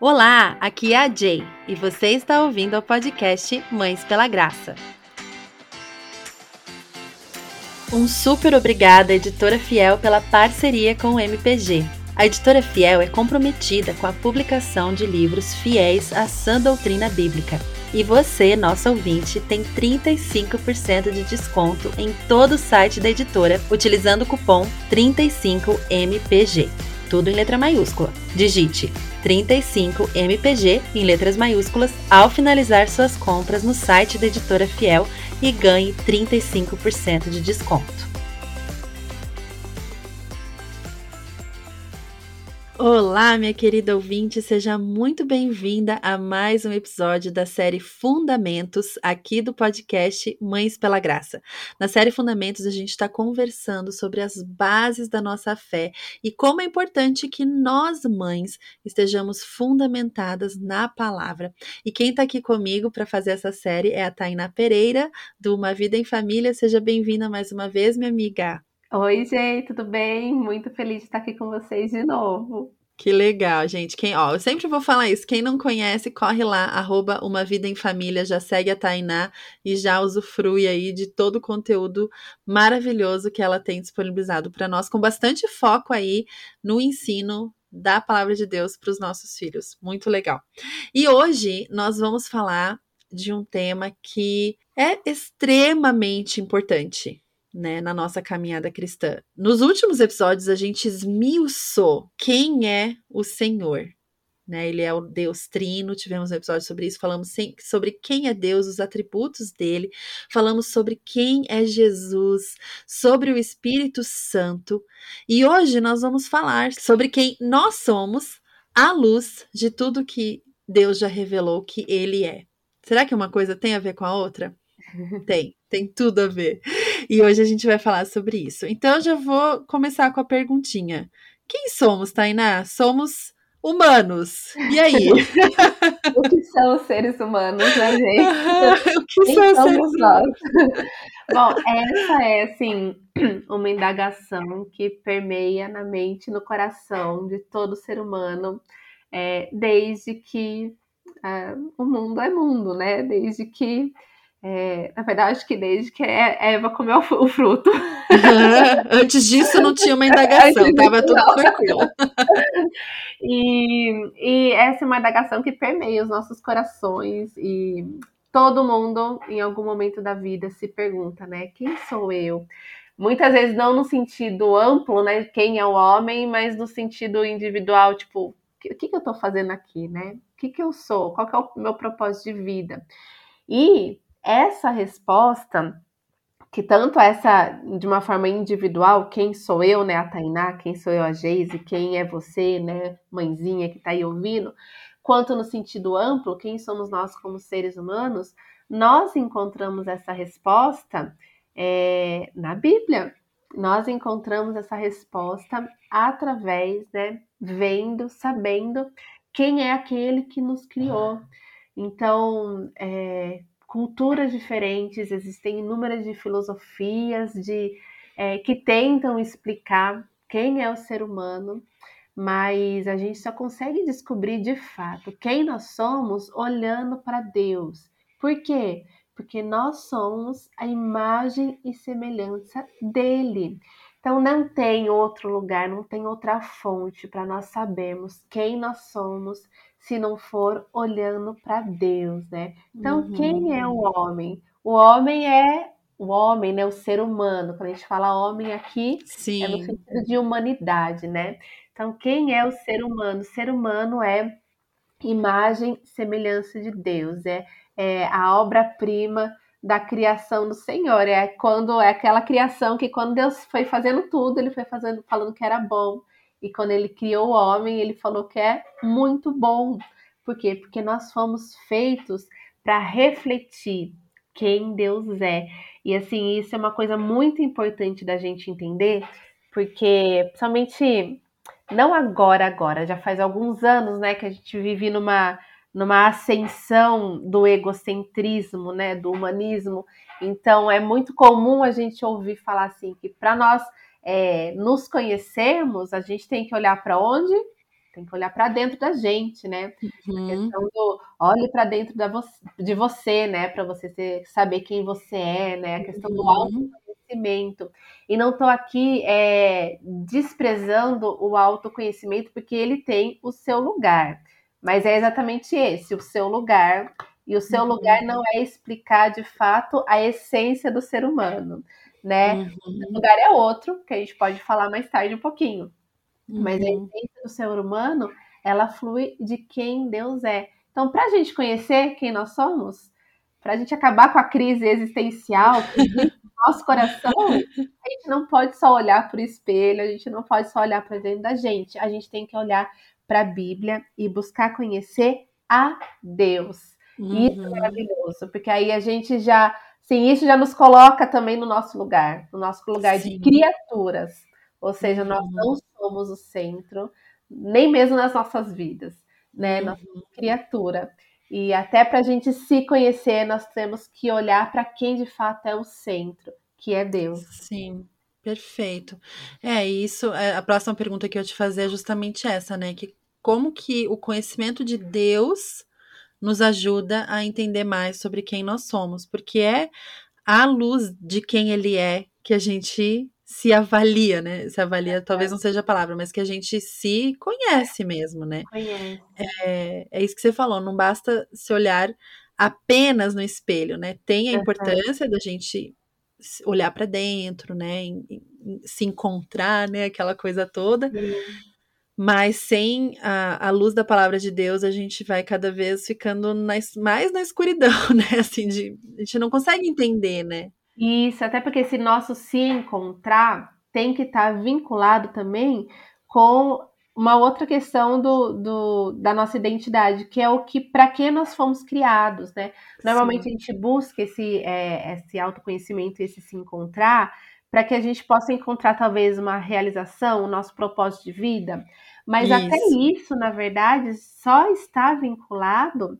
Olá, aqui é a Jay e você está ouvindo o podcast Mães pela Graça. Um super obrigada, Editora Fiel, pela parceria com o MPG. A Editora Fiel é comprometida com a publicação de livros fiéis à sã doutrina bíblica. E você, nosso ouvinte, tem 35% de desconto em todo o site da editora utilizando o cupom 35MPG. Tudo em letra maiúscula. Digite 35MPG em letras maiúsculas ao finalizar suas compras no site da Editora Fiel e ganhe 35% de desconto. Olá, minha querida ouvinte, seja muito bem-vinda a mais um episódio da série Fundamentos, aqui do podcast Mães pela Graça. Na série Fundamentos, a gente está conversando sobre as bases da nossa fé e como é importante que nós, mães, estejamos fundamentadas na palavra. E quem está aqui comigo para fazer essa série é a Taina Pereira, do Uma Vida em Família. Seja bem-vinda mais uma vez, minha amiga. Oi, gente, tudo bem? Muito feliz de estar aqui com vocês de novo. Que legal, gente. Quem, ó, eu sempre vou falar isso. Quem não conhece, corre lá, arroba Uma Vida em Família, já segue a Tainá e já usufrui aí de todo o conteúdo maravilhoso que ela tem disponibilizado para nós, com bastante foco aí no ensino da palavra de Deus para os nossos filhos. Muito legal. E hoje nós vamos falar de um tema que é extremamente importante né, na nossa caminhada cristã. Nos últimos episódios, a gente esmiuçou quem é o Senhor. Né, ele é o Deus Trino, tivemos um episódio sobre isso, falamos sobre quem é Deus, os atributos dele, falamos sobre quem é Jesus, sobre o Espírito Santo, e hoje nós vamos falar sobre quem nós somos à luz de tudo que Deus já revelou que ele é. Será que uma coisa tem a ver com a outra? Tem, tem tudo a ver. E hoje a gente vai falar sobre isso. Então eu já vou começar com a perguntinha. Quem somos, Tainá? Somos humanos. E aí? o que são os seres humanos, né, gente? o que Quem são os seres nós? Bom, essa é, assim, uma indagação que permeia na mente, no coração de todo ser humano, é, desde que é, o mundo é mundo, né? Desde que é, na verdade, acho que desde que Eva comeu o fruto. Antes disso não tinha uma indagação, estava tudo tranquilo. e, e essa é uma indagação que permeia os nossos corações e todo mundo, em algum momento da vida, se pergunta, né? Quem sou eu? Muitas vezes não no sentido amplo, né? Quem é o homem, mas no sentido individual, tipo, o que, que eu estou fazendo aqui, né? O que, que eu sou? Qual é o meu propósito de vida? E essa resposta, que tanto essa de uma forma individual, quem sou eu, né, a Tainá, quem sou eu, a Geise, quem é você, né, mãezinha que está aí ouvindo, quanto no sentido amplo, quem somos nós como seres humanos, nós encontramos essa resposta é, na Bíblia. Nós encontramos essa resposta através, né, vendo, sabendo quem é aquele que nos criou. Então, é, culturas diferentes, existem inúmeras de filosofias de é, que tentam explicar quem é o ser humano, mas a gente só consegue descobrir de fato quem nós somos olhando para Deus. Por quê? Porque nós somos a imagem e semelhança dele. Então não tem outro lugar, não tem outra fonte para nós sabermos quem nós somos se não for olhando para Deus, né? Então, uhum. quem é o homem? O homem é o homem, né? O ser humano. Quando a gente fala homem aqui, Sim. é no sentido de humanidade, né? Então, quem é o ser humano? O ser humano é imagem, semelhança de Deus, é, é a obra-prima da criação do Senhor. É quando é aquela criação que quando Deus foi fazendo tudo, ele foi fazendo, falando que era bom. E quando ele criou o homem, ele falou que é muito bom. Por quê? Porque nós fomos feitos para refletir quem Deus é. E assim, isso é uma coisa muito importante da gente entender, porque somente não agora, agora, já faz alguns anos, né, que a gente vive numa numa ascensão do egocentrismo, né, do humanismo. Então é muito comum a gente ouvir falar assim que para nós é, nos conhecermos, a gente tem que olhar para onde? tem que olhar para dentro da gente, né? Uhum. A questão do olhe para dentro da vo de você, né? Para você ter, saber quem você é, né? A questão uhum. do autoconhecimento. E não estou aqui é, desprezando o autoconhecimento, porque ele tem o seu lugar. Mas é exatamente esse, o seu lugar. E o seu uhum. lugar não é explicar de fato a essência do ser humano, né? Uhum. O lugar é outro, que a gente pode falar mais tarde um pouquinho. Uhum. Mas a uhum. essência do ser humano, ela flui de quem Deus é. Então, para a gente conhecer quem nós somos, para a gente acabar com a crise existencial que nosso coração, a gente não pode só olhar para o espelho, a gente não pode só olhar para dentro da gente, a gente tem que olhar para a Bíblia e buscar conhecer a Deus. Uhum. Isso é uhum. maravilhoso, porque aí a gente já, sim, isso já nos coloca também no nosso lugar, no nosso lugar sim. de criaturas. Ou seja, uhum. nós não somos o centro, nem mesmo nas nossas vidas, né? Uhum. Nós somos criatura. E até para a gente se conhecer, nós temos que olhar para quem de fato é o centro, que é Deus. Sim. Perfeito. É, isso, é, a próxima pergunta que eu te fazer é justamente essa, né? Que como que o conhecimento de Deus nos ajuda a entender mais sobre quem nós somos, porque é à luz de quem ele é que a gente se avalia, né? Se avalia, talvez não seja a palavra, mas que a gente se conhece mesmo, né? Conhece. É, é isso que você falou, não basta se olhar apenas no espelho, né? Tem a importância da gente olhar para dentro, né? Em, em, se encontrar, né? Aquela coisa toda. Mas sem a, a, luz da palavra de Deus, a gente vai cada vez ficando na, mais na escuridão, né? Assim, de, a gente não consegue entender, né? Isso, até porque esse nosso se encontrar tem que estar tá vinculado também com uma outra questão do, do, da nossa identidade, que é o que para que nós fomos criados, né? Normalmente Sim. a gente busca esse, é, esse autoconhecimento, esse se encontrar, para que a gente possa encontrar talvez uma realização, o nosso propósito de vida. Mas isso. até isso, na verdade, só está vinculado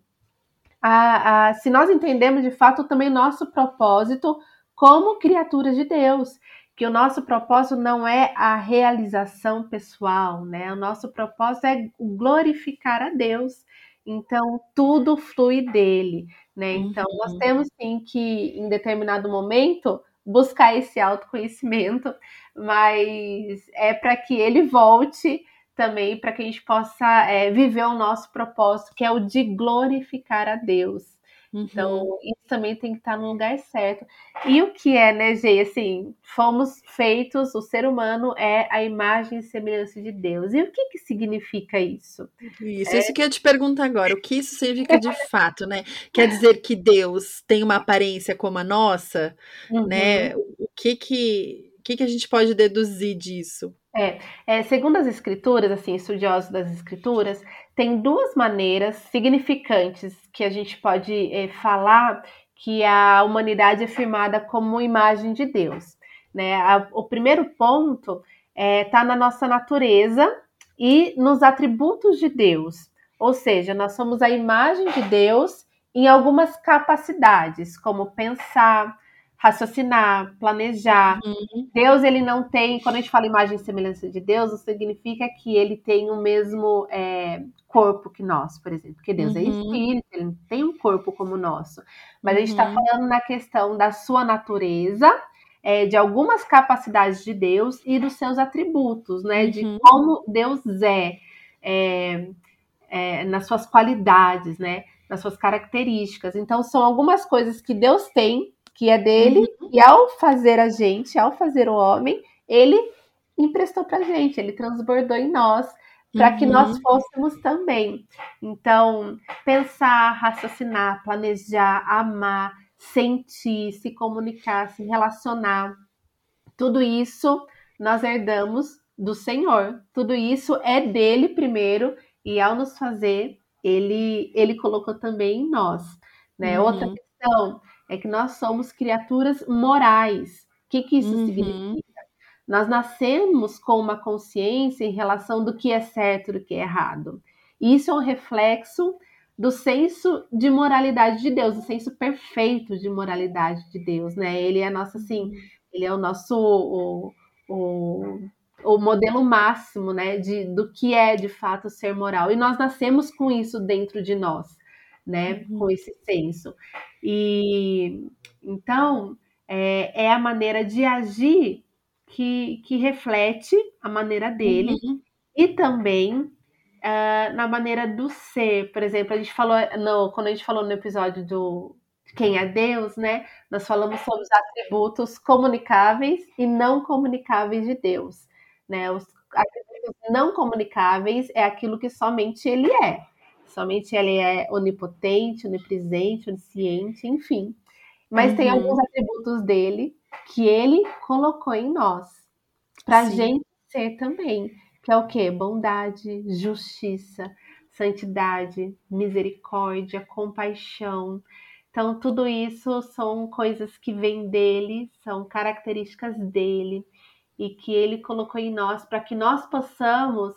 a, a se nós entendemos de fato também nosso propósito como criaturas de Deus que o nosso propósito não é a realização pessoal, né? O nosso propósito é glorificar a Deus. Então, tudo flui dele, né? Então, uhum. nós temos sim que, em determinado momento, buscar esse autoconhecimento, mas é para que ele volte também, para que a gente possa é, viver o nosso propósito, que é o de glorificar a Deus. Então, uhum. isso também tem que estar no lugar certo. E o que é, né, Gê? Assim, fomos feitos, o ser humano é a imagem e semelhança de Deus. E o que, que significa isso? Isso, é... isso que eu te pergunto agora. O que isso significa de fato, né? Quer dizer que Deus tem uma aparência como a nossa, né? uhum. né? O que que, o que que a gente pode deduzir disso? É, é, segundo as escrituras, assim, estudiosos das escrituras, tem duas maneiras significantes que a gente pode é, falar que a humanidade é firmada como imagem de Deus. Né? A, o primeiro ponto está é, tá na nossa natureza e nos atributos de Deus. Ou seja, nós somos a imagem de Deus em algumas capacidades, como pensar, raciocinar, planejar. Uhum. Deus, ele não tem, quando a gente fala imagem e semelhança de Deus, não significa que ele tem o mesmo é, corpo que nós, por exemplo, porque Deus é uhum. é espírito, ele não tem um corpo como o nosso. Mas a gente está uhum. falando na questão da sua natureza, é, de algumas capacidades de Deus e dos seus atributos, né? De uhum. como Deus é, é, é, nas suas qualidades, né? Nas suas características. Então, são algumas coisas que Deus tem que é dele, uhum. e ao fazer a gente, ao fazer o homem, ele emprestou para gente, ele transbordou em nós para uhum. que nós uhum. fôssemos também. Então, pensar, raciocinar, planejar, amar, sentir, se comunicar, se relacionar, tudo isso nós herdamos do Senhor. Tudo isso é dele primeiro e ao nos fazer, ele ele colocou também em nós, né? Uhum. Outra questão é que nós somos criaturas morais. O que, que isso uhum. significa? Nós nascemos com uma consciência em relação do que é certo e do que é errado. E isso é um reflexo do senso de moralidade de Deus, do senso perfeito de moralidade de Deus, né? Ele é nosso assim, uhum. ele é o nosso o, o, o modelo máximo, né, de, do que é de fato ser moral. E nós nascemos com isso dentro de nós, né, uhum. com esse senso. E então é, é, a maneira de agir que, que reflete a maneira dele uhum. e também uh, na maneira do ser. Por exemplo, a gente falou no, quando a gente falou no episódio do quem é Deus, né? Nós falamos sobre os atributos comunicáveis e não comunicáveis de Deus. Né? Os atributos não comunicáveis é aquilo que somente ele é. Somente ele é onipotente, onipresente, onisciente, enfim. Mas uhum. tem alguns atributos dele que ele colocou em nós. Para a gente ser também. Que é o quê? Bondade, justiça, santidade, misericórdia, compaixão. Então, tudo isso são coisas que vêm dele, são características dele e que ele colocou em nós para que nós possamos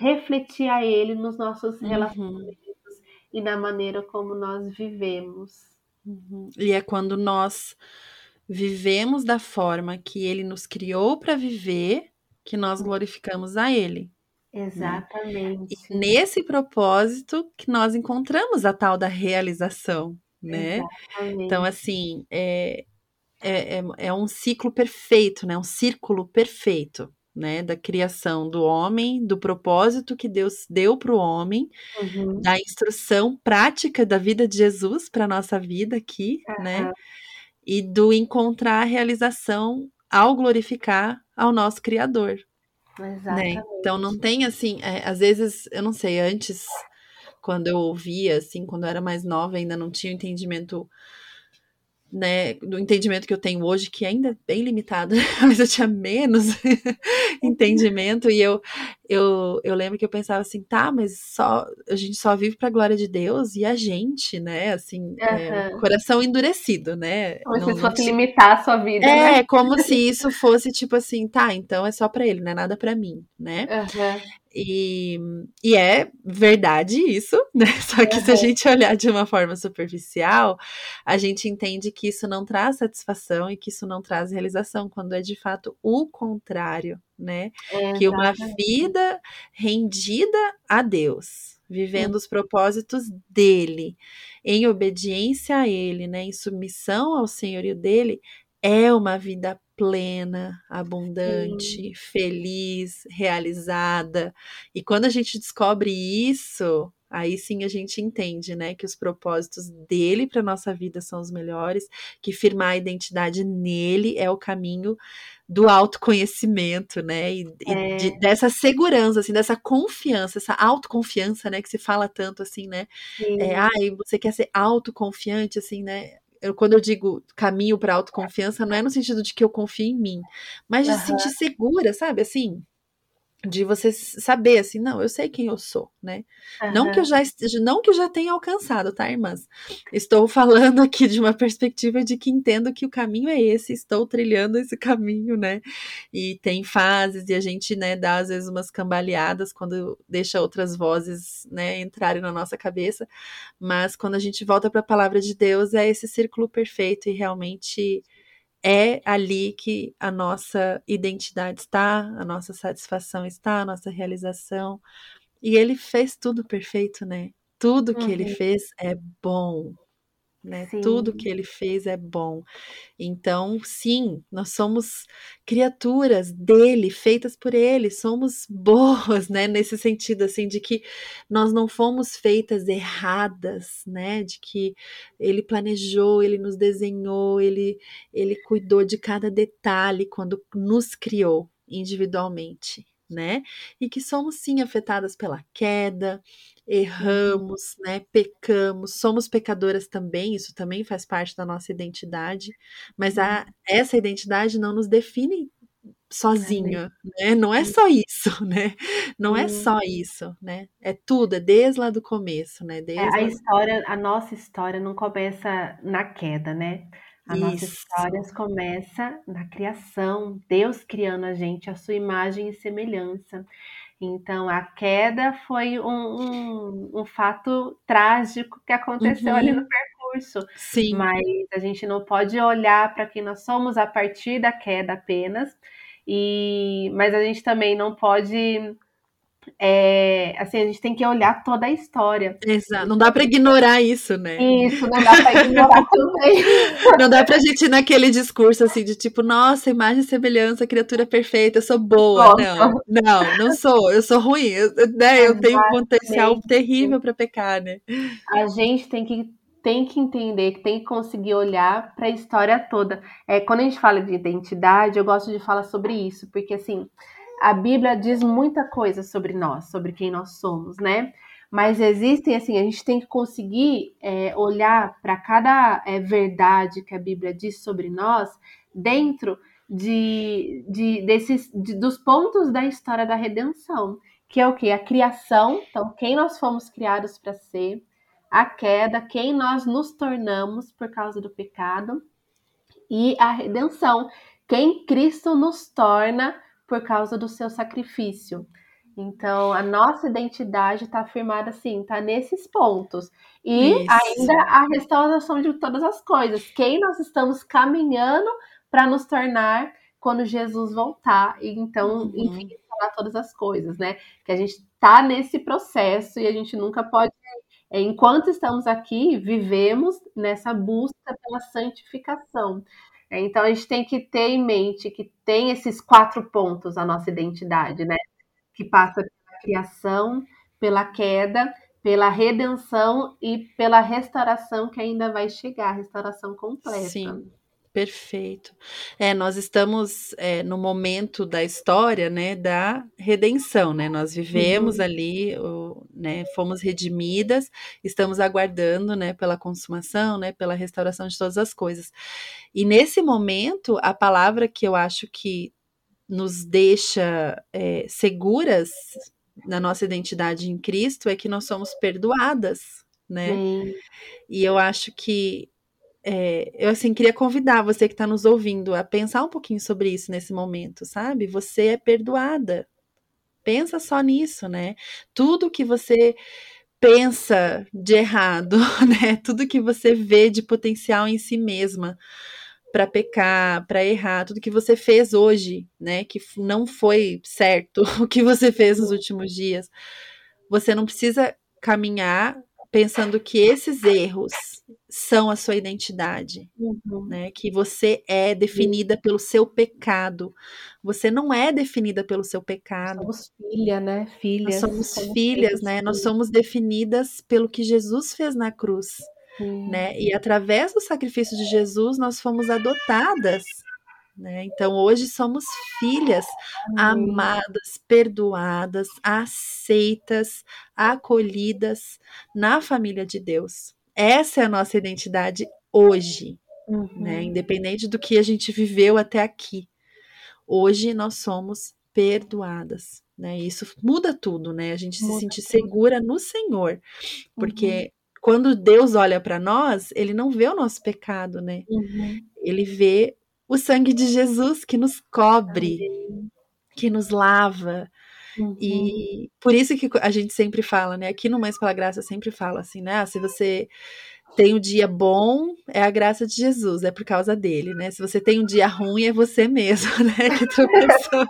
refletir a ele nos nossos uhum. relacionamentos e na maneira como nós vivemos. Uhum. E é quando nós vivemos da forma que ele nos criou para viver que nós glorificamos a ele. Né? Exatamente. Né? E nesse propósito que nós encontramos a tal da realização, né? Exatamente. Então, assim, é, é, é, é um ciclo perfeito, né? Um círculo perfeito, né? Da criação do homem, do propósito que Deus deu para o homem, uhum. da instrução prática da vida de Jesus para nossa vida aqui, uhum. né? E do encontrar a realização ao glorificar ao nosso Criador. Exatamente. Né? Então não tem assim, é, às vezes, eu não sei, antes, quando eu ouvia, assim, quando eu era mais nova, ainda não tinha o entendimento né, do entendimento que eu tenho hoje, que ainda é bem limitado, mas eu tinha menos entendimento, e eu, eu, eu lembro que eu pensava assim, tá, mas só a gente só vive para a glória de Deus e a gente, né, assim, uhum. é, coração endurecido, né? Como não, se fosse limitar a sua vida, É, né? como se isso fosse tipo assim, tá, então é só para ele, não é nada para mim, né? Uhum. E, e é verdade isso, né? Só que uhum. se a gente olhar de uma forma superficial, a gente entende que isso não traz satisfação e que isso não traz realização, quando é de fato o contrário, né? que uma vida rendida a Deus, vivendo os propósitos dele, em obediência a ele, né? Em submissão ao senhorio dele, é uma vida plena, abundante, Sim. feliz, realizada. E quando a gente descobre isso, aí sim a gente entende, né, que os propósitos dele para nossa vida são os melhores, que firmar a identidade nele é o caminho do autoconhecimento, né, e, é. e de, dessa segurança, assim, dessa confiança, essa autoconfiança, né, que se fala tanto assim, né, é, ai, você quer ser autoconfiante, assim, né, eu, quando eu digo caminho para autoconfiança, não é no sentido de que eu confio em mim, mas de uhum. se sentir segura, sabe? Assim, de você saber assim, não, eu sei quem eu sou, né? Uhum. Não que eu já esteja, não que eu já tenha alcançado, tá, irmãs? Estou falando aqui de uma perspectiva de que entendo que o caminho é esse, estou trilhando esse caminho, né? E tem fases e a gente, né, dá às vezes umas cambaleadas quando deixa outras vozes, né, entrarem na nossa cabeça, mas quando a gente volta para a palavra de Deus, é esse círculo perfeito e realmente é ali que a nossa identidade está, a nossa satisfação está, a nossa realização. E ele fez tudo perfeito, né? Tudo que uhum. ele fez é bom, né? Tudo que ele fez é bom. Então, sim, nós somos criaturas dele, feitas por ele, somos boas, né? Nesse sentido, assim, de que nós não fomos feitas erradas, né? De que ele planejou, ele nos desenhou, ele, ele cuidou de cada detalhe quando nos criou individualmente, né? E que somos sim afetadas pela queda, erramos, né? Pecamos, somos pecadoras também, isso também faz parte da nossa identidade, mas a, uhum. essa identidade não nos define sozinha, né? Não é só isso, né? Não é só isso, né? É tudo, é desde lá do começo, né? Desde é, a história, a nossa história não começa na queda, né? A Isso. nossa história começa na criação, Deus criando a gente, a sua imagem e semelhança. Então, a queda foi um, um, um fato trágico que aconteceu uhum. ali no percurso. Sim. Mas a gente não pode olhar para quem nós somos a partir da queda apenas E mas a gente também não pode é, assim, a gente tem que olhar toda a história. Exato. Não dá para ignorar isso, né? Isso, não dá para ignorar também. Não dá pra gente ir naquele discurso assim de tipo, nossa, imagem e semelhança, criatura perfeita, eu sou boa. Não, não, não sou, eu sou ruim, eu, né, eu tenho um potencial terrível para pecar, né? A gente tem que tem que entender, que tem que conseguir olhar para a história toda. É, quando a gente fala de identidade, eu gosto de falar sobre isso, porque assim, a Bíblia diz muita coisa sobre nós, sobre quem nós somos, né? Mas existem, assim, a gente tem que conseguir é, olhar para cada é, verdade que a Bíblia diz sobre nós dentro de, de desses de, dos pontos da história da redenção, que é o que? A criação, então, quem nós fomos criados para ser, a queda, quem nós nos tornamos por causa do pecado, e a redenção, quem Cristo nos torna por causa do seu sacrifício. Então, a nossa identidade está afirmada assim, está nesses pontos. E Isso. ainda a restauração de todas as coisas. Quem nós estamos caminhando para nos tornar quando Jesus voltar. E então, uhum. enfim, falar todas as coisas, né? Que a gente está nesse processo e a gente nunca pode. É, enquanto estamos aqui, vivemos nessa busca pela santificação. Então a gente tem que ter em mente que tem esses quatro pontos a nossa identidade, né? Que passa pela criação, pela queda, pela redenção e pela restauração que ainda vai chegar, restauração completa. Sim. Perfeito. É, nós estamos é, no momento da história, né, da redenção, né? Nós vivemos uhum. ali, o, né, fomos redimidas, estamos aguardando, né, pela consumação, né, pela restauração de todas as coisas. E nesse momento, a palavra que eu acho que nos deixa é, seguras na nossa identidade em Cristo é que nós somos perdoadas, né? Sim. E eu acho que é, eu assim queria convidar você que está nos ouvindo a pensar um pouquinho sobre isso nesse momento, sabe? Você é perdoada. Pensa só nisso, né? Tudo que você pensa de errado, né? Tudo que você vê de potencial em si mesma para pecar, para errar, tudo que você fez hoje, né? Que não foi certo o que você fez nos últimos dias. Você não precisa caminhar pensando que esses erros são a sua identidade, uhum. né? Que você é definida pelo seu pecado. Você não é definida pelo seu pecado. Somos filha, né? Filhas. Nós somos, somos filhas, né? Nós somos definidas pelo que Jesus fez na cruz, uhum. né? E através do sacrifício de Jesus nós fomos adotadas né? Então, hoje somos filhas amadas, perdoadas, aceitas, acolhidas na família de Deus. Essa é a nossa identidade hoje, né? uhum. né? independente do que a gente viveu até aqui. Hoje nós somos perdoadas. Né? Isso muda tudo, né? A gente muda se sentir tudo. segura no Senhor, porque uhum quando Deus olha para nós, ele não vê o nosso pecado, né? Uhum. Ele vê o sangue de Jesus que nos cobre, Amém. que nos lava. Uhum. E por isso que a gente sempre fala, né? Aqui no Mais pela Graça sempre fala assim, né? Ah, se você tem um dia bom, é a graça de Jesus, é por causa dele, né? Se você tem um dia ruim, é você mesmo, né? Que tropeçou.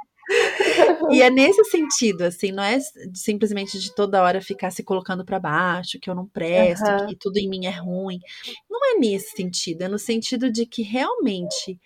E é nesse sentido, assim, não é simplesmente de toda hora ficar se colocando para baixo, que eu não presto, uhum. que tudo em mim é ruim. Não é nesse sentido, é no sentido de que realmente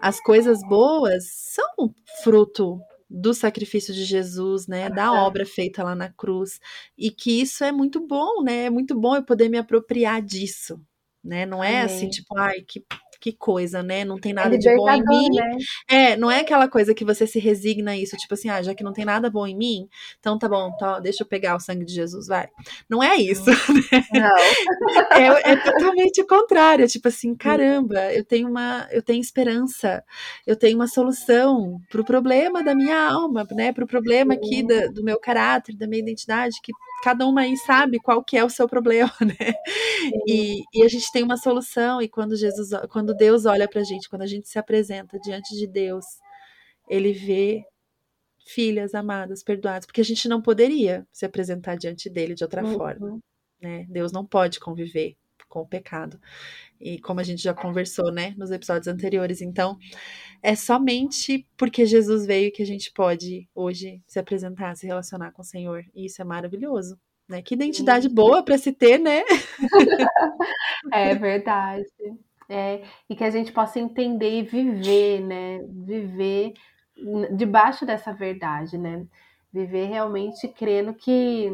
as coisas boas são fruto do sacrifício de Jesus, né, da obra feita lá na cruz, e que isso é muito bom, né? É muito bom eu poder me apropriar disso, né? Não é assim, tipo, ai, que que coisa, né? Não tem é nada é de bom em mim. Né? É, não é aquela coisa que você se resigna a isso, tipo assim, ah, já que não tem nada bom em mim, então tá bom, tá, deixa eu pegar o sangue de Jesus, vai. Não é isso, né? Não. É, é totalmente o contrário, tipo assim, caramba, eu tenho uma, eu tenho esperança, eu tenho uma solução pro problema da minha alma, né? Pro problema aqui da, do meu caráter, da minha identidade, que cada uma aí sabe qual que é o seu problema, né? E, e, a gente tem uma solução, e quando Jesus, quando Deus olha pra gente, quando a gente se apresenta diante de Deus, ele vê filhas amadas, perdoadas, porque a gente não poderia se apresentar diante dele de outra uhum. forma, né? Deus não pode conviver com o pecado. E como a gente já conversou, né, nos episódios anteriores. Então, é somente porque Jesus veio que a gente pode hoje se apresentar, se relacionar com o Senhor. E isso é maravilhoso. Né? Que identidade boa para se ter, né? é verdade. É, e que a gente possa entender e viver, né? Viver debaixo dessa verdade, né? Viver realmente crendo que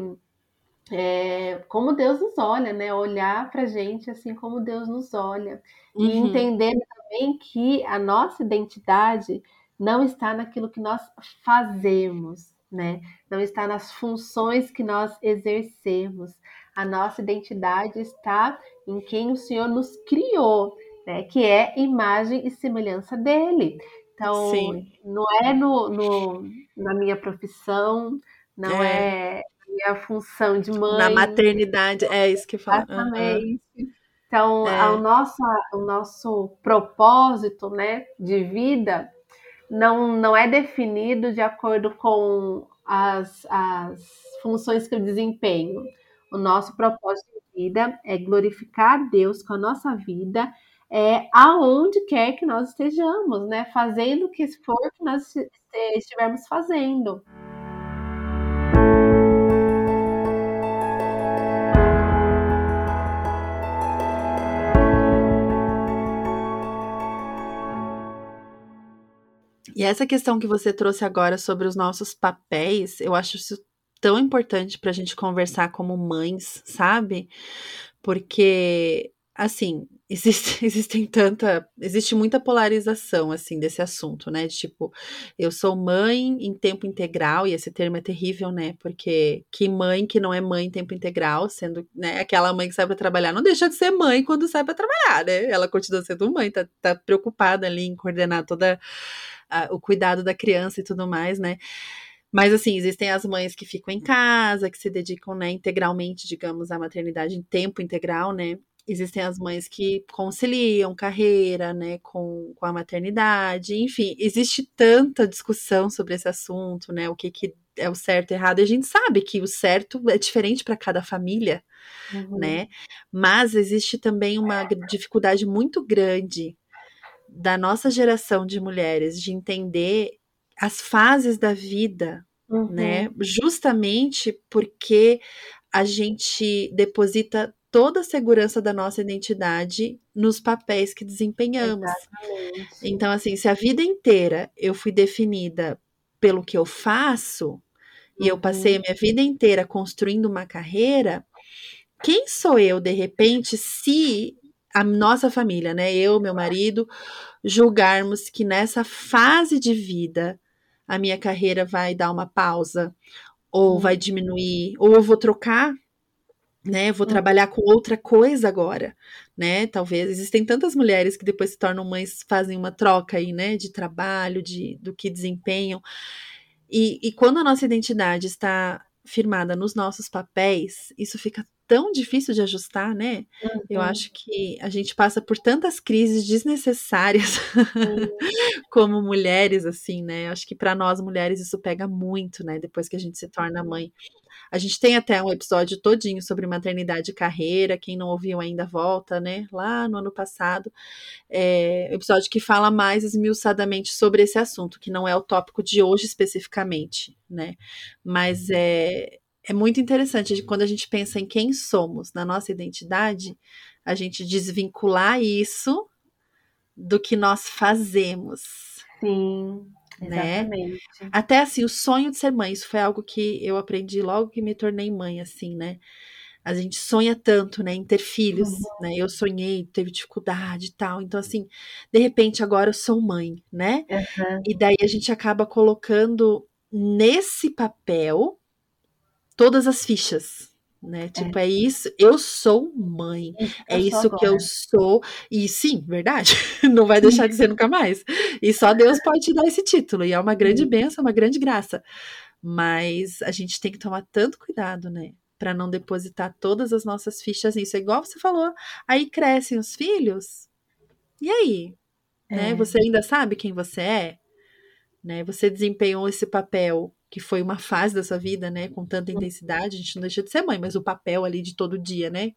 é, como Deus nos olha, né? Olhar para gente assim como Deus nos olha uhum. e entender também que a nossa identidade não está naquilo que nós fazemos, né? Não está nas funções que nós exercemos. A nossa identidade está em quem o Senhor nos criou, né? Que é imagem e semelhança dele. Então, Sim. não é no, no, na minha profissão, não é. é minha função de mãe. Na maternidade, é isso que fala. Exatamente. Uhum. Então, é. o, nosso, o nosso propósito né, de vida não, não é definido de acordo com as, as funções que eu desempenho. O nosso propósito de vida é glorificar a Deus com a nossa vida, é, aonde quer que nós estejamos, né? Fazendo o que for que nós estivermos fazendo. E essa questão que você trouxe agora sobre os nossos papéis, eu acho isso tão importante para a gente conversar como mães, sabe? Porque, assim, existe, existem tanta. Existe muita polarização, assim, desse assunto, né? De tipo, eu sou mãe em tempo integral, e esse termo é terrível, né? Porque que mãe que não é mãe em tempo integral, sendo né, aquela mãe que sai para trabalhar, não deixa de ser mãe quando sai para trabalhar, né? Ela continua sendo mãe, tá, tá preocupada ali em coordenar toda a, o cuidado da criança e tudo mais, né? Mas assim, existem as mães que ficam em casa, que se dedicam, né, integralmente, digamos, à maternidade em tempo integral, né? Existem as mães que conciliam carreira, né, com, com a maternidade, enfim, existe tanta discussão sobre esse assunto, né, o que, que é o certo e errado, e a gente sabe que o certo é diferente para cada família, uhum. né, mas existe também uma dificuldade muito grande da nossa geração de mulheres de entender as fases da vida, né? uhum. né? Justamente porque a gente deposita toda a segurança da nossa identidade nos papéis que desempenhamos. Exatamente. Então, assim, se a vida inteira eu fui definida pelo que eu faço, uhum. e eu passei a uhum. minha vida inteira construindo uma carreira, quem sou eu, de repente, se a nossa família, né? Eu, meu marido, julgarmos que nessa fase de vida a minha carreira vai dar uma pausa, ou vai uhum. diminuir, ou eu vou trocar, né? Vou uhum. trabalhar com outra coisa agora, né? Talvez existem tantas mulheres que depois se tornam mães, fazem uma troca aí, né? De trabalho, de do que desempenham. E, e quando a nossa identidade está firmada nos nossos papéis, isso fica tão difícil de ajustar, né? Uhum. Eu acho que a gente passa por tantas crises desnecessárias uhum. como mulheres, assim, né? Acho que para nós mulheres isso pega muito, né? Depois que a gente se torna mãe. A gente tem até um episódio todinho sobre maternidade e carreira. Quem não ouviu ainda volta, né? Lá no ano passado. É, episódio que fala mais esmiuçadamente sobre esse assunto, que não é o tópico de hoje especificamente, né? Mas é, é muito interessante quando a gente pensa em quem somos, na nossa identidade, a gente desvincular isso do que nós fazemos. Sim, né? exatamente. Até assim, o sonho de ser mãe, isso foi algo que eu aprendi logo que me tornei mãe, assim, né? A gente sonha tanto, né, em ter filhos, uhum. né? Eu sonhei, teve dificuldade e tal. Então, assim, de repente agora eu sou mãe, né? Uhum. E daí a gente acaba colocando nesse papel todas as fichas. Né? Tipo, é. é isso, eu sou mãe, é isso que eu sou, e sim, verdade, não vai deixar de ser nunca mais. E só Deus pode te dar esse título, e é uma grande benção, uma grande graça. Mas a gente tem que tomar tanto cuidado, né? Para não depositar todas as nossas fichas nisso. É igual você falou, aí crescem os filhos, e aí? Né? É. Né? Você ainda sabe quem você é? Né? Você desempenhou esse papel que foi uma fase da sua vida, né, com tanta intensidade, a gente não deixa de ser mãe, mas o papel ali de todo dia, né,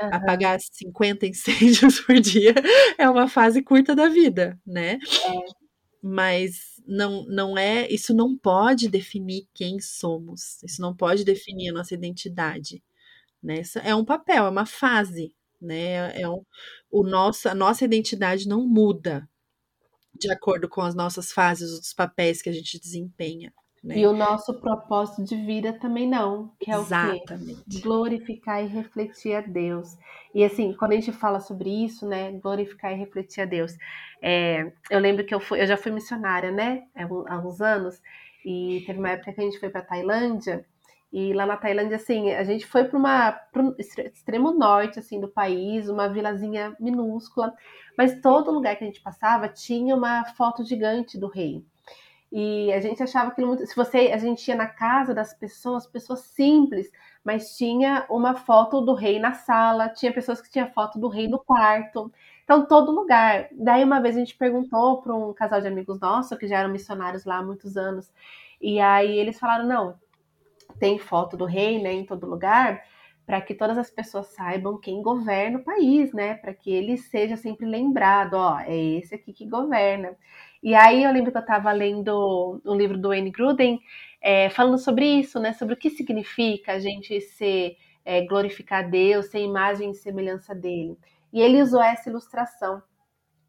uhum. apagar 50 incêndios por dia é uma fase curta da vida, né? É. Mas não, não é, isso não pode definir quem somos, isso não pode definir a nossa identidade, né? Isso é um papel, é uma fase, né? É um, o nosso, a nossa identidade não muda de acordo com as nossas fases, os papéis que a gente desempenha. Né? E o nosso propósito de vida também não, que é Exatamente. o quê? Glorificar e refletir a Deus. E assim, quando a gente fala sobre isso, né, glorificar e refletir a Deus, é, eu lembro que eu, fui, eu já fui missionária, né, há uns anos, e teve uma época que a gente foi para Tailândia, e lá na Tailândia, assim, a gente foi para uma pro extremo norte, assim, do país, uma vilazinha minúscula, mas todo lugar que a gente passava tinha uma foto gigante do rei. E a gente achava aquilo muito. Se você, a gente ia na casa das pessoas, pessoas simples, mas tinha uma foto do rei na sala, tinha pessoas que tinham foto do rei no quarto. Então, todo lugar. Daí, uma vez a gente perguntou para um casal de amigos nossos, que já eram missionários lá há muitos anos, e aí eles falaram: não, tem foto do rei né, em todo lugar, para que todas as pessoas saibam quem governa o país, né? Para que ele seja sempre lembrado: ó, é esse aqui que governa. E aí eu lembro que eu estava lendo um livro do Wayne Gruden é, falando sobre isso, né? Sobre o que significa a gente ser é, glorificar Deus, ser imagem e semelhança dele. E ele usou essa ilustração.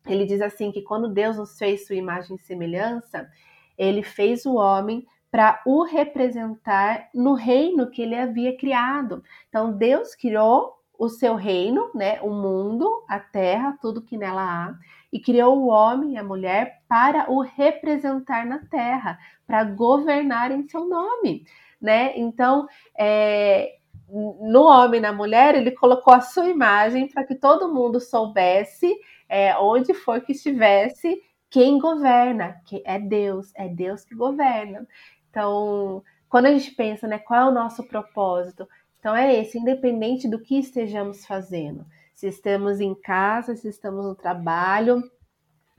Ele diz assim que quando Deus nos fez sua imagem e semelhança, ele fez o homem para o representar no reino que ele havia criado. Então Deus criou o seu reino, né, o mundo, a terra, tudo que nela há, e criou o homem e a mulher para o representar na terra, para governar em seu nome, né? Então, é, no homem e na mulher, ele colocou a sua imagem para que todo mundo soubesse, é, onde for que estivesse, quem governa, que é Deus, é Deus que governa. Então, quando a gente pensa, né, qual é o nosso propósito? Então é esse, independente do que estejamos fazendo se estamos em casa, se estamos no trabalho,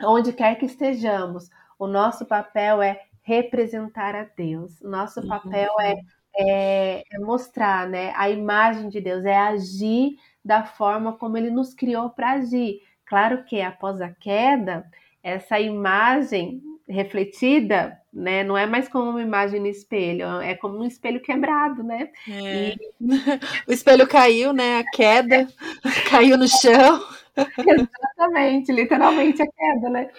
onde quer que estejamos, o nosso papel é representar a Deus. O nosso uhum. papel é, é, é, mostrar né, a imagem de Deus, é agir da forma como Ele nos criou para agir. Claro que após a queda, essa imagem refletida, né? Não é mais como uma imagem no espelho, é como um espelho quebrado, né? É. E... o espelho caiu, né? A queda caiu no chão. Exatamente, literalmente a queda, né?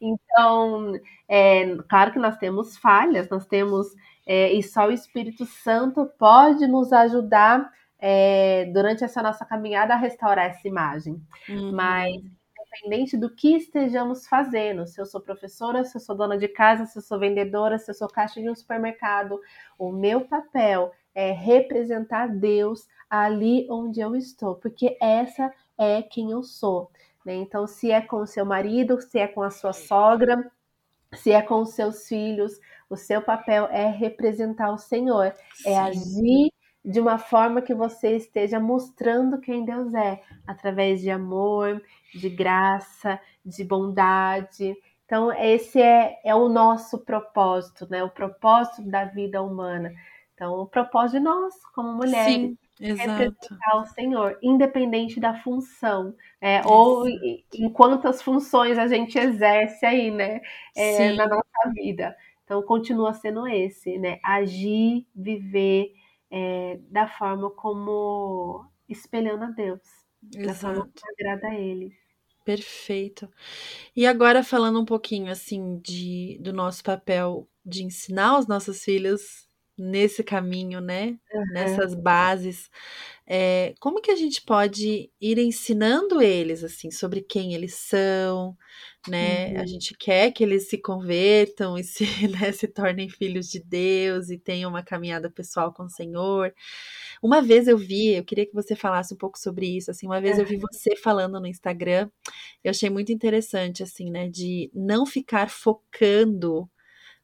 Então, é, claro que nós temos falhas, nós temos, é, e só o Espírito Santo pode nos ajudar é, durante essa nossa caminhada a restaurar essa imagem. Uhum. Mas independente do que estejamos fazendo, se eu sou professora, se eu sou dona de casa, se eu sou vendedora, se eu sou caixa de um supermercado, o meu papel é representar Deus ali onde eu estou, porque essa é quem eu sou. Né? Então, se é com o seu marido, se é com a sua sogra, se é com os seus filhos, o seu papel é representar o Senhor, é Sim. é agir de uma forma que você esteja mostrando quem Deus é, através de amor, de graça, de bondade. Então, esse é, é o nosso propósito, né? O propósito da vida humana. Então, o propósito de nós, como mulheres, Sim, é representar o Senhor, independente da função, é, ou em quantas funções a gente exerce aí, né? É, na nossa vida. Então, continua sendo esse, né? Agir, viver é, da forma como espelhando a Deus, Exato. da forma que agrada a Ele. Perfeito. E agora falando um pouquinho assim de do nosso papel de ensinar os nossos filhos nesse caminho, né? Uhum. Nessas bases. É, como que a gente pode ir ensinando eles assim sobre quem eles são, né? Uhum. A gente quer que eles se convertam e se, né, se tornem filhos de Deus e tenham uma caminhada pessoal com o Senhor. Uma vez eu vi, eu queria que você falasse um pouco sobre isso, assim, uma vez eu vi você falando no Instagram, eu achei muito interessante, assim, né, de não ficar focando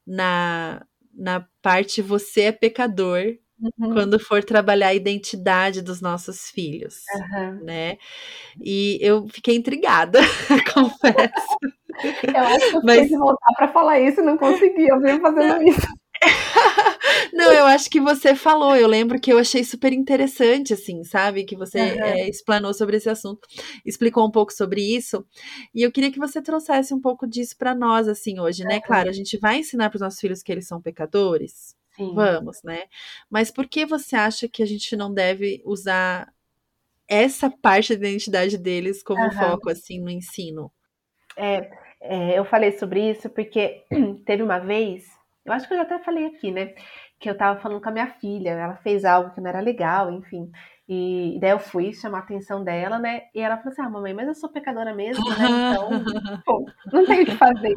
na, na parte você é pecador, Uhum. quando for trabalhar a identidade dos nossos filhos, uhum. né? E eu fiquei intrigada, confesso. Eu acho que eu Mas... voltar para falar isso e não consegui, eu venho fazendo isso. Não, eu acho que você falou, eu lembro que eu achei super interessante, assim, sabe? Que você uhum. é, explanou sobre esse assunto, explicou um pouco sobre isso, e eu queria que você trouxesse um pouco disso para nós, assim, hoje, né? Uhum. Claro, a gente vai ensinar para os nossos filhos que eles são pecadores, Sim. vamos, né? Mas por que você acha que a gente não deve usar essa parte da identidade deles como uhum. foco, assim, no ensino? É, é, eu falei sobre isso porque teve uma vez, eu acho que eu já até falei aqui, né? Que eu tava falando com a minha filha, ela fez algo que não era legal, enfim. E daí eu fui chamar a atenção dela, né? E ela falou assim: Ah, mamãe, mas eu sou pecadora mesmo, né? Então, pô, não tem o que fazer.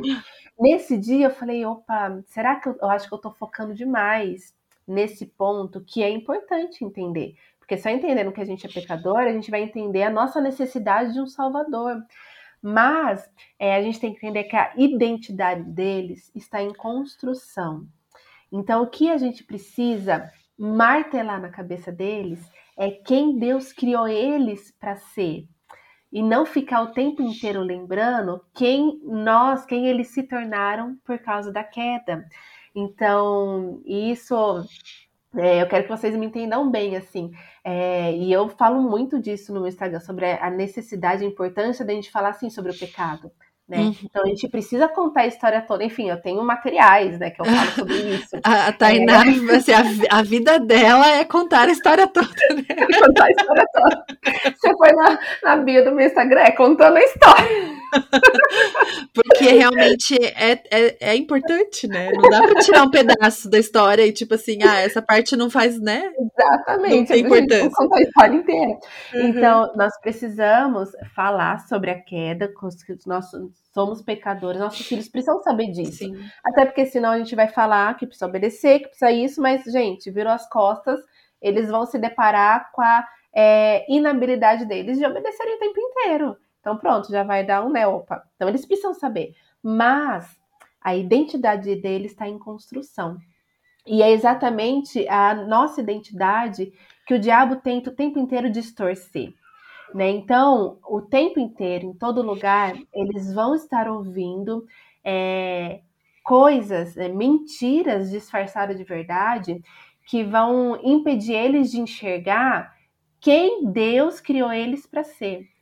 Nesse dia eu falei: opa, será que eu, eu acho que eu tô focando demais nesse ponto que é importante entender? Porque só entendendo que a gente é pecador, a gente vai entender a nossa necessidade de um Salvador. Mas é, a gente tem que entender que a identidade deles está em construção. Então, o que a gente precisa martelar na cabeça deles é quem Deus criou eles para ser. E não ficar o tempo inteiro lembrando quem nós, quem eles se tornaram por causa da queda. Então, isso é, eu quero que vocês me entendam bem, assim. É, e eu falo muito disso no meu Instagram, sobre a necessidade, a importância da gente falar, assim, sobre o pecado. Né? Uhum. Então a gente precisa contar a história toda. Enfim, eu tenho materiais, né, que eu falo sobre isso. a, a Tainá, é... assim, a, a, vida dela é contar a história toda. Né? contar a história toda. Você foi na, na bio do meu Instagram, é contando a história. Porque realmente é, é, é, importante, né? Não dá pra tirar um pedaço da história e, tipo assim, ah, essa parte não faz, né? Exatamente. Não tem importância. contar a história inteira. Uhum. Então, nós precisamos falar sobre a queda, nós somos pecadores, nossos filhos precisam saber disso. Sim. Até porque senão a gente vai falar que precisa obedecer, que precisa isso, mas, gente, virou as costas, eles vão se deparar com a é, inabilidade deles de obedecerem o tempo inteiro. Então, pronto, já vai dar um né, opa. Então, eles precisam saber. Mas a identidade deles está em construção. E é exatamente a nossa identidade que o diabo tenta o tempo inteiro distorcer. Né? Então, o tempo inteiro, em todo lugar, eles vão estar ouvindo é, coisas, é, mentiras disfarçadas de verdade, que vão impedir eles de enxergar quem Deus criou eles para ser.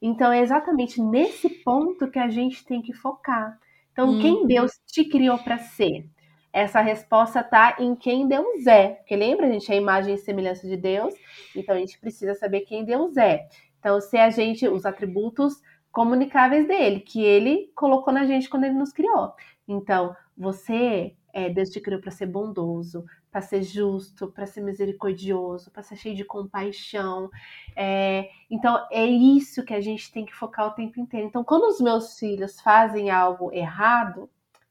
Então é exatamente nesse ponto que a gente tem que focar. Então, hum. quem Deus te criou para ser? Essa resposta está em quem Deus é. Porque lembra, a gente é a imagem e semelhança de Deus, então a gente precisa saber quem Deus é. Então, se a gente, os atributos comunicáveis dele, que ele colocou na gente quando ele nos criou. Então, você, é, Deus te criou para ser bondoso, para ser justo, para ser misericordioso, para ser cheio de compaixão. É, então, é isso que a gente tem que focar o tempo inteiro. Então, quando os meus filhos fazem algo errado,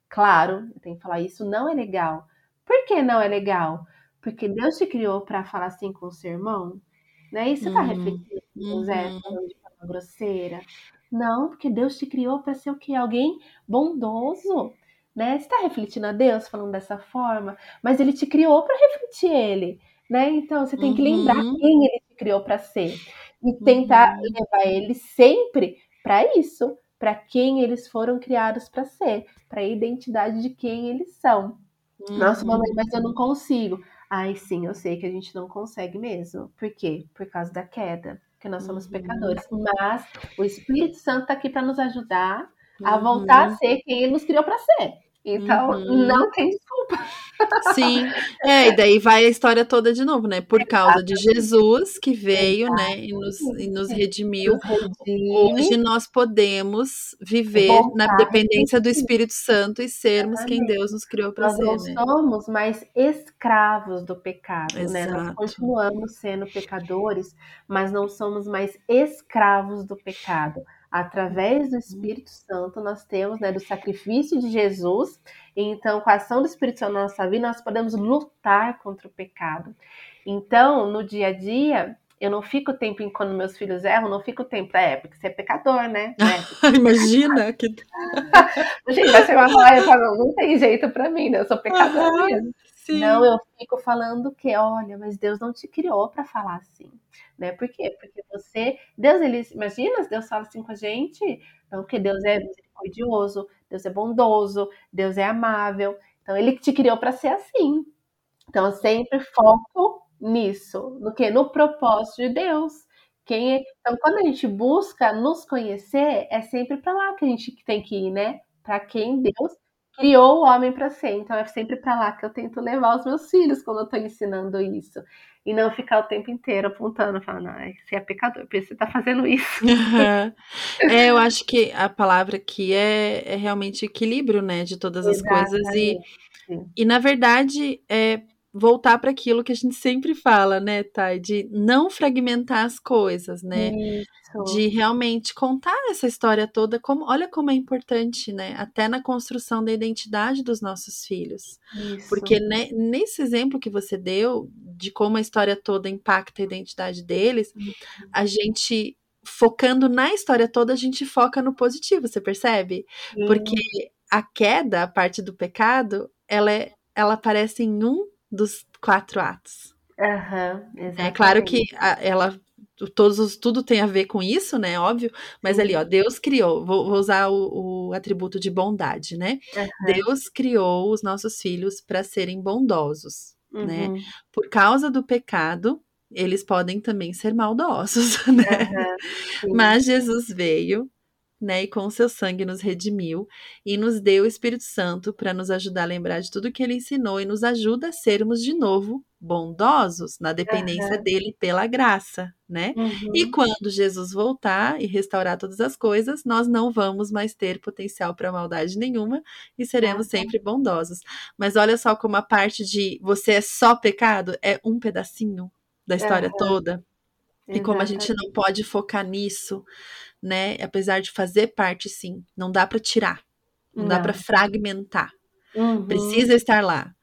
claro, eu tenho que falar isso, não é legal. Por que não é legal? Porque Deus te criou para falar assim com o seu irmão? Né? E você está uhum. refletindo, uhum. Zé, falando de forma grosseira? Não, porque Deus te criou para ser o quê? Alguém bondoso né? Você está refletindo a Deus falando dessa forma, mas ele te criou para refletir ele, né? Então você tem que uhum. lembrar quem ele te criou para ser e tentar uhum. levar ele sempre para isso, para quem eles foram criados para ser, para a identidade de quem eles são. Uhum. Nossa, mamãe, mas eu não consigo. Ai, sim, eu sei que a gente não consegue mesmo. Por quê? Por causa da queda, porque nós somos uhum. pecadores. Mas o Espírito Santo está aqui para nos ajudar a voltar a uhum. ser quem ele nos criou para ser. Então, uhum. não tem desculpa. Sim, é, e daí vai a história toda de novo, né? Por causa de Jesus que veio, Exato. né, e nos, e nos redimiu. Hoje nós podemos viver na dependência do Espírito Santo e sermos Exatamente. quem Deus nos criou para ser. Nós não né? somos mais escravos do pecado, Exato. né? Nós continuamos sendo pecadores, mas não somos mais escravos do pecado através do. Espírito Santo, nós temos, né, do sacrifício de Jesus, e então, com a ação do Espírito Santo na nossa vida, nós podemos lutar contra o pecado. Então, no dia a dia, eu não fico o tempo em quando meus filhos erram, não fico o tempo, é, porque você é pecador, né? É, Imagina que. Gente, vai chegar uma falar, não, não tem jeito para mim, né? Eu sou pecador mesmo. Sim. Não, eu fico falando que, olha, mas Deus não te criou para falar assim, né? Por quê? Porque você, Deus, ele, imagina, Deus fala assim com a gente, não, que Deus é misericordioso, Deus é bondoso, Deus é amável. Então ele te criou para ser assim. Então eu sempre foco nisso, no que no propósito de Deus. Quem é... Então quando a gente busca nos conhecer, é sempre para lá que a gente tem que ir, né? Para quem Deus criou o homem para ser. Então é sempre para lá que eu tento levar os meus filhos quando eu estou ensinando isso. E não ficar o tempo inteiro apontando, falando, ah, você é pecador, porque você está fazendo isso. é, eu acho que a palavra aqui é, é realmente equilíbrio, né, de todas as Exatamente. coisas. E, e, na verdade, é voltar para aquilo que a gente sempre fala, né, Thay? De não fragmentar as coisas, né? Isso. De realmente contar essa história toda, como olha como é importante, né? Até na construção da identidade dos nossos filhos. Isso. Porque né, nesse exemplo que você deu, de como a história toda impacta a identidade deles, uhum. a gente focando na história toda, a gente foca no positivo, você percebe? Porque a queda, a parte do pecado, ela é ela aparece em um dos quatro atos. Uhum, é claro que a, ela todos os, tudo tem a ver com isso, né? Óbvio, mas ali, ó, Deus criou, vou, vou usar o, o, atributo de bondade, né? Uhum. Deus criou os nossos filhos para serem bondosos, né? uhum. né? Por causa do pecado, eles podem também ser maldosos, né? Uhum. Mas Jesus veio né, e com o seu sangue nos redimiu e nos deu o Espírito Santo para nos ajudar a lembrar de tudo que ele ensinou e nos ajuda a sermos de novo bondosos na dependência uhum. dele pela graça, né? Uhum. E quando Jesus voltar e restaurar todas as coisas, nós não vamos mais ter potencial para maldade nenhuma e seremos uhum. sempre bondosos. Mas olha só como a parte de você é só pecado é um pedacinho da história toda. E como a gente não pode focar nisso, né? Apesar de fazer parte, sim. Não dá para tirar. Não, não, dá para fragmentar. Uhum. Precisa estar lá.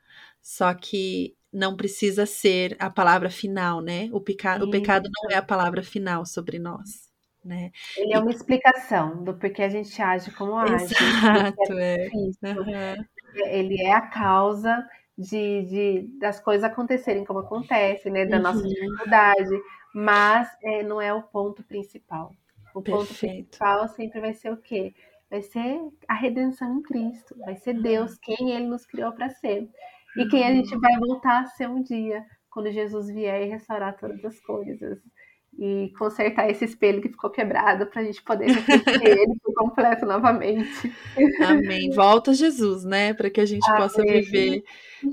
Só que não precisa ser a palavra final, né? O, peca o pecado não é a palavra final sobre nós. Né? Ele é uma explicação do porquê a gente age como age. Exato, é. Uhum. Ele é a causa de, de, das coisas acontecerem como acontecem, né? Da uhum. nossa dificuldade, mas é, não é o ponto principal. O Perfeito. ponto principal sempre vai ser o quê? Vai ser a redenção em Cristo, vai ser Deus quem Ele nos criou para ser. E quem a gente vai voltar a ser um dia, quando Jesus vier e restaurar todas as coisas. E consertar esse espelho que ficou quebrado para a gente poder refletir ele por completo novamente. Amém. Volta Jesus, né? Para que a gente Amém. possa viver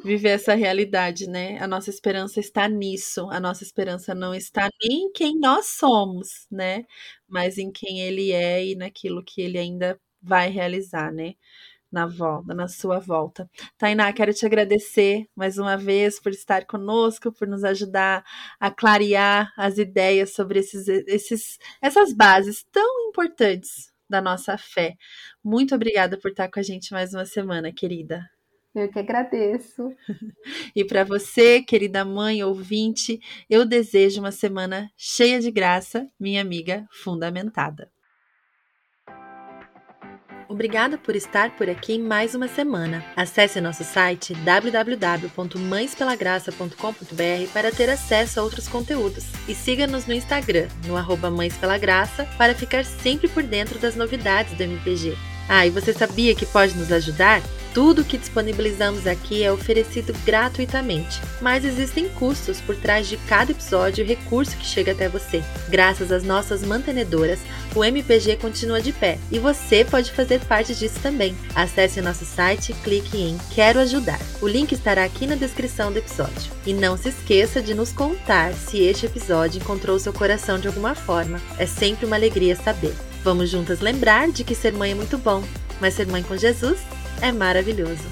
viver essa realidade, né? A nossa esperança está nisso. A nossa esperança não está nem em quem nós somos, né? Mas em quem ele é e naquilo que ele ainda vai realizar, né? Na volta, na sua volta. Tainá, quero te agradecer mais uma vez por estar conosco, por nos ajudar a clarear as ideias sobre esses, esses, essas bases tão importantes da nossa fé. Muito obrigada por estar com a gente mais uma semana, querida. Eu que agradeço. E para você, querida mãe ouvinte, eu desejo uma semana cheia de graça, minha amiga fundamentada. Obrigada por estar por aqui mais uma semana. Acesse nosso site www.mãespelagraça.com.br para ter acesso a outros conteúdos. E siga-nos no Instagram, no arroba Mães Pela Graça, para ficar sempre por dentro das novidades do MPG. Ah, e você sabia que pode nos ajudar? Tudo que disponibilizamos aqui é oferecido gratuitamente, mas existem custos por trás de cada episódio e recurso que chega até você. Graças às nossas mantenedoras, o MPG continua de pé e você pode fazer parte disso também. Acesse o nosso site e clique em Quero Ajudar. O link estará aqui na descrição do episódio. E não se esqueça de nos contar se este episódio encontrou seu coração de alguma forma. É sempre uma alegria saber. Vamos juntas lembrar de que ser mãe é muito bom, mas ser mãe com Jesus é maravilhoso.